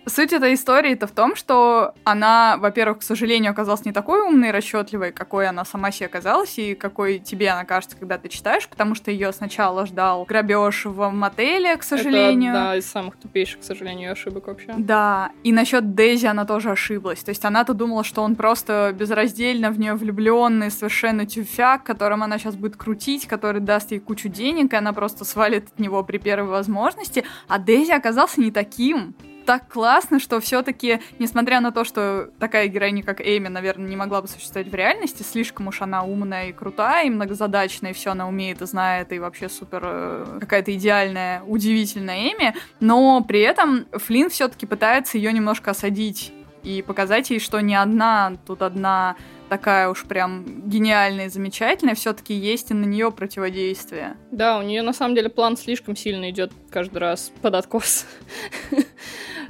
Суть этой истории-то в том, что она, во-первых, к сожалению, оказалась не такой умной и расчетливой, какой она сама себе казалась, и какой тебе она кажется, когда ты читаешь, потому что ее сначала ждал грабеж в мотеле, к сожалению. Это одна из самых тупейших, к сожалению, ошибок вообще. Да, и насчет Дейзи она тоже ошиблась. То есть она-то думала, что он просто безраздельно в нее влюбленный, совершенно тюфяк, которым она сейчас будет крутить, который даст ей кучу денег, и она просто свалит от него при первой возможности. А Дейзи оказался не таким. Так классно, что все-таки, несмотря на то, что такая героиня, как Эми, наверное, не могла бы существовать в реальности, слишком уж она умная и крутая, и многозадачная, и все она умеет и знает, и вообще супер э, какая-то идеальная, удивительная Эми, но при этом Флинн все-таки пытается ее немножко осадить и показать ей, что не одна, тут одна такая уж прям гениальная и замечательная, все-таки есть и на нее противодействие. Да, у нее на самом деле план слишком сильно идет каждый раз под откос.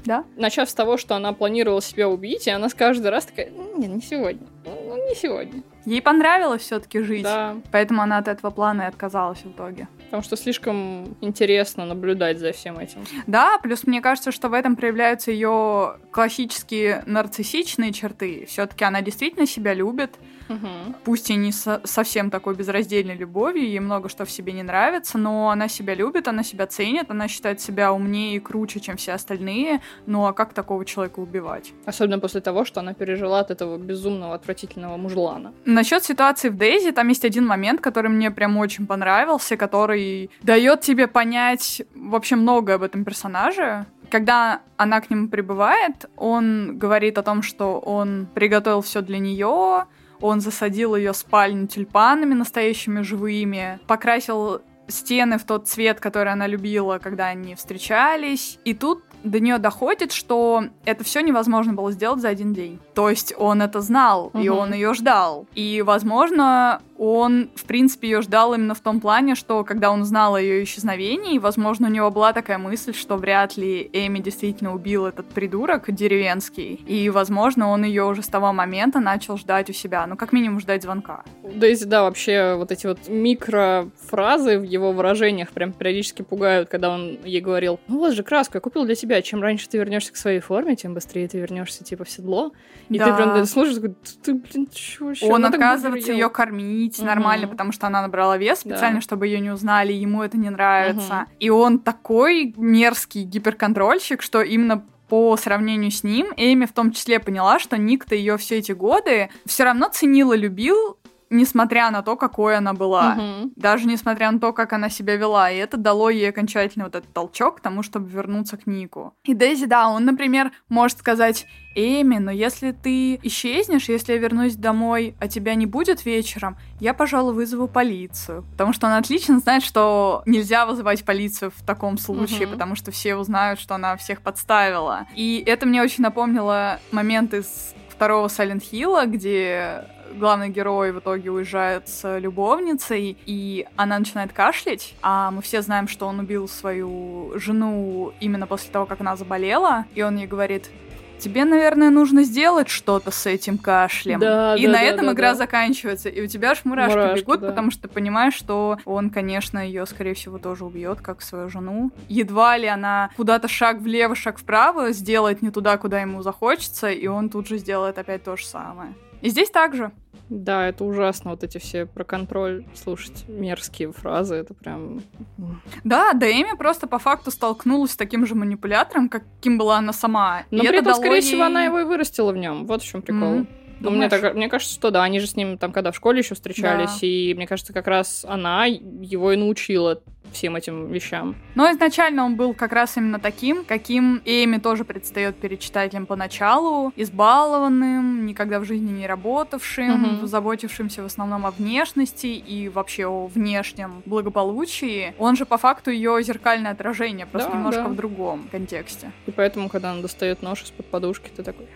Да? Начав с того, что она планировала себя убить, и она с каждый раз такая, не, не сегодня, ну не сегодня. Ей понравилось все-таки жить, Да, поэтому она от этого плана и отказалась в итоге. Потому что слишком интересно наблюдать за всем этим. Да, плюс мне кажется, что в этом проявляются ее классические нарциссичные черты. Все-таки она действительно себя любит, Мгм. пусть и не со- совсем такой безраздельной любовью, ей много что в себе не нравится, но она себя любит, она себя ценит, она считает себя умнее и круче, чем все остальные. Ну а как такого человека убивать? Особенно после того, что она пережила от этого безумного, отвратительного мужлана. Насчет ситуации в Дейзи, там есть один момент, который мне прям очень понравился, который дает тебе понять вообще многое об этом персонаже. Когда она к нему прибывает, он говорит о том, что он приготовил все для нее, он засадил ее спальню тюльпанами настоящими живыми, покрасил стены в тот цвет, который она любила, когда они встречались. И тут до нее доходит, что это все невозможно было сделать за один день. То есть он это знал, и Мгм. он ее ждал. И, возможно, он, в принципе, ее ждал именно в том плане, что когда он знал о ее исчезновении, возможно, у него была такая мысль, что вряд ли Эми действительно убил этот придурок деревенский. И, возможно, он ее уже с того момента начал ждать у себя. Ну, как минимум, ждать звонка. Дейзи, да, вообще вот эти вот микрофразы в его выражениях прям периодически пугают, когда он ей говорил, ну вот же краску я купил для тебя, чем раньше ты вернешься к своей форме, тем быстрее ты вернешься типа в седло. И Да. ты прям да, слушаешь, такой, ты, блин, вообще? Он так отказывается ее ела». Кормить Мгм. нормально, потому что она набрала вес Да. специально, чтобы ее не узнали, ему это не нравится. И он такой мерзкий гиперконтрольщик, что именно по сравнению с ним, Эми в том числе поняла, что Ник-то ее все эти годы все равно ценил и любил несмотря на то, какой она была. Мгм. Даже несмотря на то, как она себя вела. И это дало ей окончательно вот этот толчок к тому, чтобы вернуться к Нику. И Дейзи, да, он, например, может сказать, Эми, но если ты исчезнешь, если я вернусь домой, а тебя не будет вечером, я, пожалуй, вызову полицию. Потому что он отлично знает, что нельзя вызывать полицию в таком случае, Мгм. потому что все узнают, что она всех подставила. И это мне очень напомнило момент из второго Silent Hill, где главный герой в итоге уезжает с любовницей, и она начинает кашлять, а мы все знаем, что он убил свою жену именно после того, как она заболела, и он ей говорит, тебе, наверное, нужно сделать что-то с этим кашлем. Да, и да, на да, этом да, игра да. заканчивается, и у тебя аж мурашки, Мурашки, бегут, да. потому что ты понимаешь, что он, конечно, ее, скорее всего, тоже убьет, как свою жену. Едва ли она куда-то шаг влево, шаг вправо сделает не туда, куда ему захочется, и он тут же сделает опять то же самое. И здесь также. Да, это ужасно, вот эти все про контроль слушать мерзкие фразы, это прям... Да, Дэми просто по факту столкнулась с таким же манипулятором, каким была она сама. Но И при это этом, скорее всего, ей- она его и вырастила в нем. Вот в чем прикол. Мгм. Ну, мне, так- мне кажется, что да, они же с ним там, когда в школе еще встречались, и мне кажется, как раз она его и научила всем этим вещам. Но изначально он был как раз именно таким, каким Эми тоже предстает перед читателем поначалу, избалованным, никогда в жизни не работавшим, Мгм. заботившимся в основном о внешности и вообще о внешнем благополучии. Он же по факту ее зеркальное отражение, просто Да, немножко да. в другом контексте. И поэтому, когда она достает нож из-под подушки, ты такой...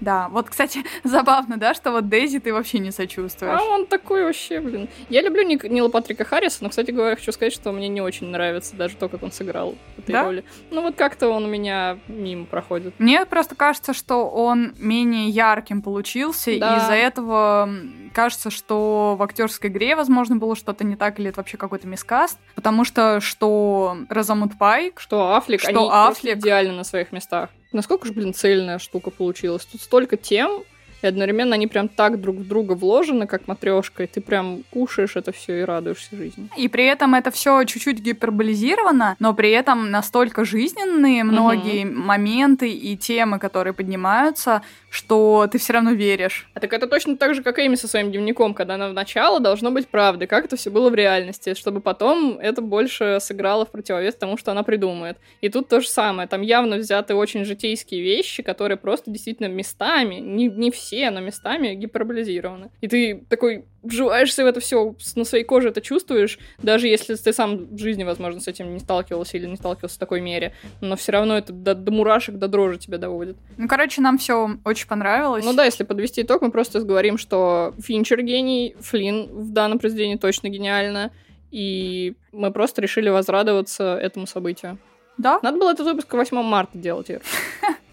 Да, вот, кстати, <laughs> забавно, да, что вот Дейзи ты вообще не сочувствуешь. А он такой вообще, блин. Я люблю Ник- Нила Патрика Харриса, но, кстати говоря, хочу сказать, что мне не очень нравится даже то, как он сыграл в этой Да? роли. Ну вот как-то он у меня мимо проходит. Мне просто кажется, что он менее ярким получился, и Да. из-за этого кажется, что в актерской игре, возможно, было что-то не так, или это вообще какой-то мискаст, потому что что Розамунд Пайк, Что Аффлек, Что они Аффлек. идеально на своих местах. Насколько же, блин, цельная штука получилась. Тут столько тем, и одновременно они прям так друг в друга вложены, как матрешка, и ты прям кушаешь это все и радуешься жизни. и при этом это все чуть-чуть гиперболизировано, но при этом настолько жизненные многие моменты и темы, которые поднимаются, что ты все равно веришь. А так это точно так же, как Эми со своим дневником, когда она вначале должно быть правдой, как это все было в реальности, чтобы потом это больше сыграло в противовес тому, что она придумает. И тут то же самое, там явно взяты очень житейские вещи, которые просто действительно местами, не, не все, но местами гиперболизированы. И ты такой вживаешься в это все, на своей коже это чувствуешь, даже если ты сам в жизни, возможно, с этим не сталкивался или не сталкивался в такой мере, но все равно это до, до мурашек, до дрожи тебя доводит. Ну, короче, нам все очень понравилось. Ну да, если подвести итог, мы просто говорим, что Финчер гений, Флинн в данном произведении точно гениально, и мы просто решили возрадоваться этому событию. Да? Надо было этот выпуск к 8 марта делать, Ир. <laughs>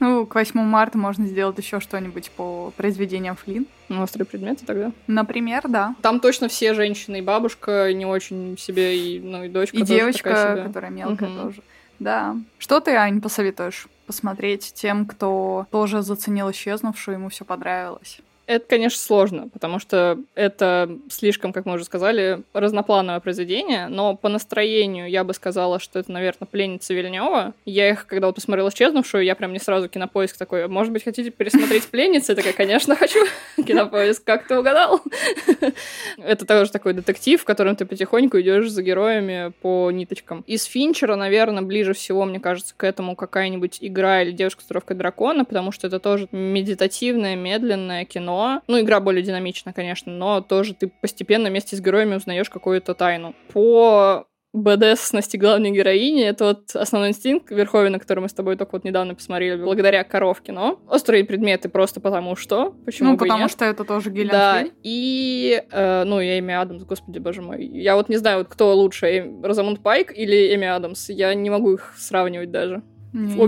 Ну, к 8 марта можно сделать еще что-нибудь по произведениям Флин. Ну, Острые предметы тогда. Например, да. Там точно все женщины, и бабушка не очень себе, и, ну, и дочка И девочка, которая мелкая Мгм. тоже. Да. Что ты, Ань, посоветуешь посмотреть тем, кто тоже заценил исчезнувшую, ему все понравилось? Это, конечно, сложно, потому что это слишком, как мы уже сказали, разноплановое произведение, но по настроению я бы сказала, что это, наверное, пленница Вильнева. Я их, когда вот посмотрела исчезнувшую, я прям не сразу кинопоиск такой, может быть, хотите пересмотреть пленницу? Я такая, конечно, хочу. <laughs> Кинопоиск, как ты угадал? <laughs> Это тоже такой детектив, в котором ты потихоньку идешь за героями по ниточкам. Из Финчера, наверное, ближе всего, мне кажется, к этому какая-нибудь игра или девушка с дракона, потому что это тоже медитативное, медленное кино. Ну, игра более динамична, конечно, но тоже ты постепенно вместе с героями узнаешь какую-то тайну. По БДСности главной героини. Это вот основной инстинкт Верховина, который мы с тобой только вот недавно посмотрели, благодаря коровке. Но острые предметы просто потому что. Почему ну, потому нет? что это тоже Гиллиан Да, Флинн. и, э, ну, я Эми Адамс, господи, боже мой. Я вот не знаю, вот кто лучше, Эм- Розамунд Пайк или Эми Адамс. Я не могу их сравнивать даже. Не-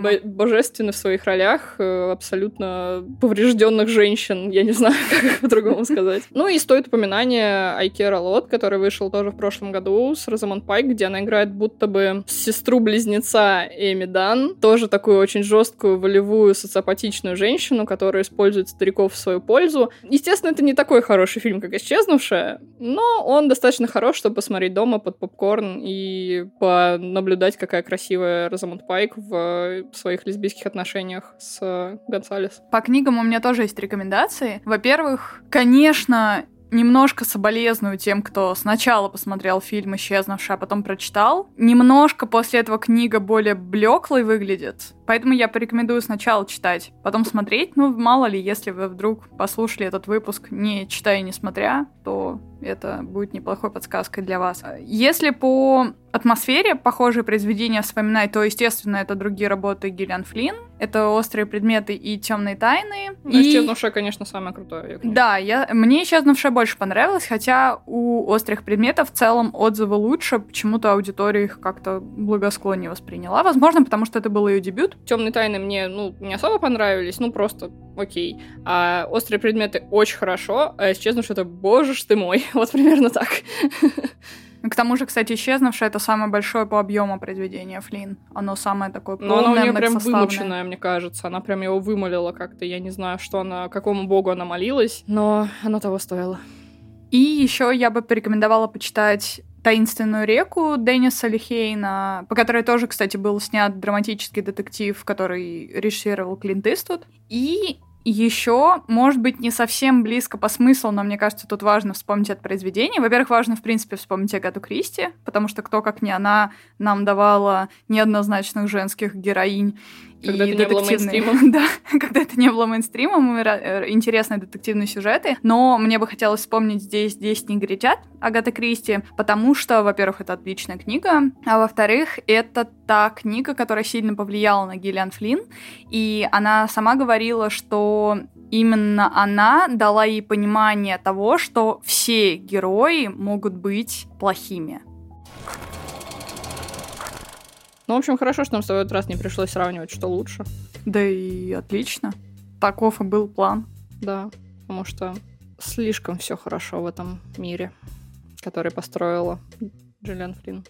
Обе, божественны в своих ролях, э, абсолютно поврежденных женщин, я не <laughs> знаю, как по-другому сказать. Ну и стоит упоминание Айкера Лот, который вышел тоже в прошлом году с Розамонд Пайк, где она играет будто бы сестру-близнеца Эми Дан, тоже такую очень жесткую, волевую, социопатичную женщину, которая использует стариков в свою пользу. Естественно, это не такой хороший фильм, как «Исчезнувшая», но он достаточно хорош, чтобы посмотреть дома под попкорн и понаблюдать, какая красивая Розамонд Пайк брейк в своих лесбийских отношениях с Гонсалес. По книгам у меня тоже есть рекомендации. Во-первых, конечно, немножко соболезную тем, кто сначала посмотрел фильм «Исчезнувший», а потом прочитал. Немножко после этого книга более блеклой выглядит, поэтому я порекомендую сначала читать, потом смотреть. Ну, мало ли, если вы вдруг послушали этот выпуск не читая и не смотря, то это будет неплохой подсказкой для вас. Если по атмосфере похожие произведения вспоминать, то, естественно, это другие работы Гиллиан Флинн. Это «Острые предметы» и «Темные тайны». Ну, и... «Исчезнувшая», конечно, самое крутое. Да, я... мне «Исчезнувшая» больше понравилась, хотя у «Острых предметов» в целом отзывы лучше, почему-то аудитория их как-то благосклоннее восприняла. Возможно, потому что это был ее дебют. «Темные тайны» мне, ну, не особо понравились, ну, просто окей. А «Острые предметы» очень хорошо, а «Исчезнувшая» — это, боже ж ты мой, <laughs> вот примерно так. К тому же, кстати, исчезнувшее это самое большое по объему произведение Флин. Оно самое такое полное, Но оно у нее прям вымученное, мне кажется. Она прям его вымолила как-то. Я не знаю, что она, какому богу она молилась, но оно того стоило. И еще я бы порекомендовала почитать «Таинственную реку» Денниса Лихейна, по которой тоже, кстати, был снят драматический детектив, который режиссировал Клинт Иствуд. И еще, может быть, не совсем близко по смыслу, но мне кажется, тут важно вспомнить это произведение. Во-первых, важно, в принципе, вспомнить Агату Кристи, потому что кто, как не она, нам давала неоднозначных женских героинь. Когда и это не было мейнстримом. <laughs> да, когда это не было мейнстримом, э, интересные детективные сюжеты. Но мне бы хотелось вспомнить здесь «Здесь негритят» Агата Кристи, потому что, во-первых, это отличная книга, а во-вторых, это та книга, которая сильно повлияла на Гиллиан Флинн, и она сама говорила, что именно она дала ей понимание того, что все герои могут быть плохими. Ну, в общем, хорошо, что нам с тобой этот раз не пришлось сравнивать, что лучше. Да и отлично. Таков и был план. Да, потому что слишком все хорошо в этом мире, который построила Джиллиан Флинн.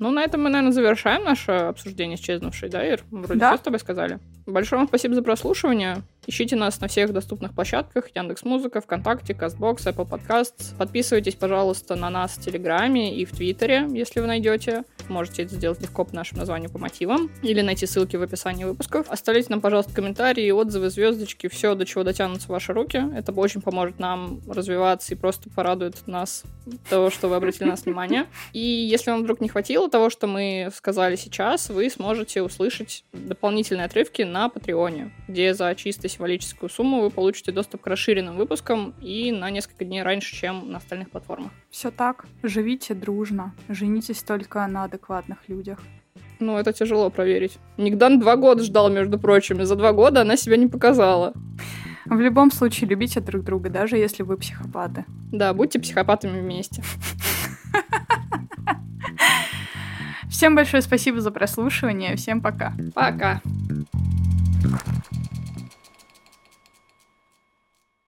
Ну, на этом мы, наверное, завершаем наше обсуждение исчезнувшей, да, Ир? Вроде да. все с тобой сказали. Большое вам спасибо за прослушивание. Ищите нас на всех доступных площадках. Яндекс Музыка, ВКонтакте, Казбокс, Apple Podcasts. Подписывайтесь, пожалуйста, на нас в Телеграме и в Твиттере, если вы найдете. Можете это сделать легко по нашему названию по мотивам. Или найти ссылки в описании выпусков. Оставляйте нам, пожалуйста, комментарии, отзывы, звездочки, все, до чего дотянутся ваши руки. Это очень поможет нам развиваться и просто порадует нас того, что вы обратили на нас внимание. И если вам вдруг не хватило того, что мы сказали сейчас, вы сможете услышать дополнительные отрывки на Патреоне, где за чисто символическую сумму вы получите доступ к расширенным выпускам и на несколько дней раньше, чем на остальных платформах. Все так. Живите дружно. Женитесь только на адекватных людях. Ну, это тяжело проверить. Нигдан два года ждал, между прочим, и за два года она себя не показала. В любом случае, любите друг друга, даже если вы психопаты. Да, будьте психопатами вместе. Всем большое спасибо за прослушивание. Всем пока. Пока.